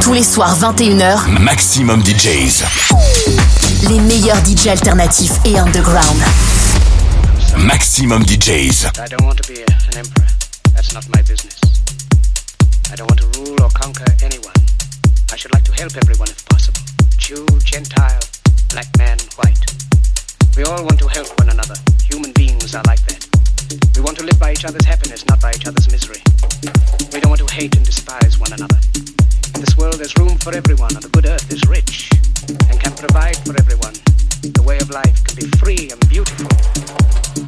Tous les soirs 21h, Maximum DJs. les meilleurs DJ alternatifs et underground. Maximum DJs. I don't want to be an emperor. That's not my business. I don't want to rule or conquer anyone. I should like to help everyone if possible. Jew, Gentile, black man, white. We all want to help one another. Human beings are like that. We want to live by each other's happiness, not by each other's misery. We don't want to hate and despise one another. In this world, there's room for everyone, and the good earth is rich and can provide for everyone. The way of life can be free and beautiful.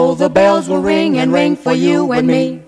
Oh, the bells will ring and ring for you and me.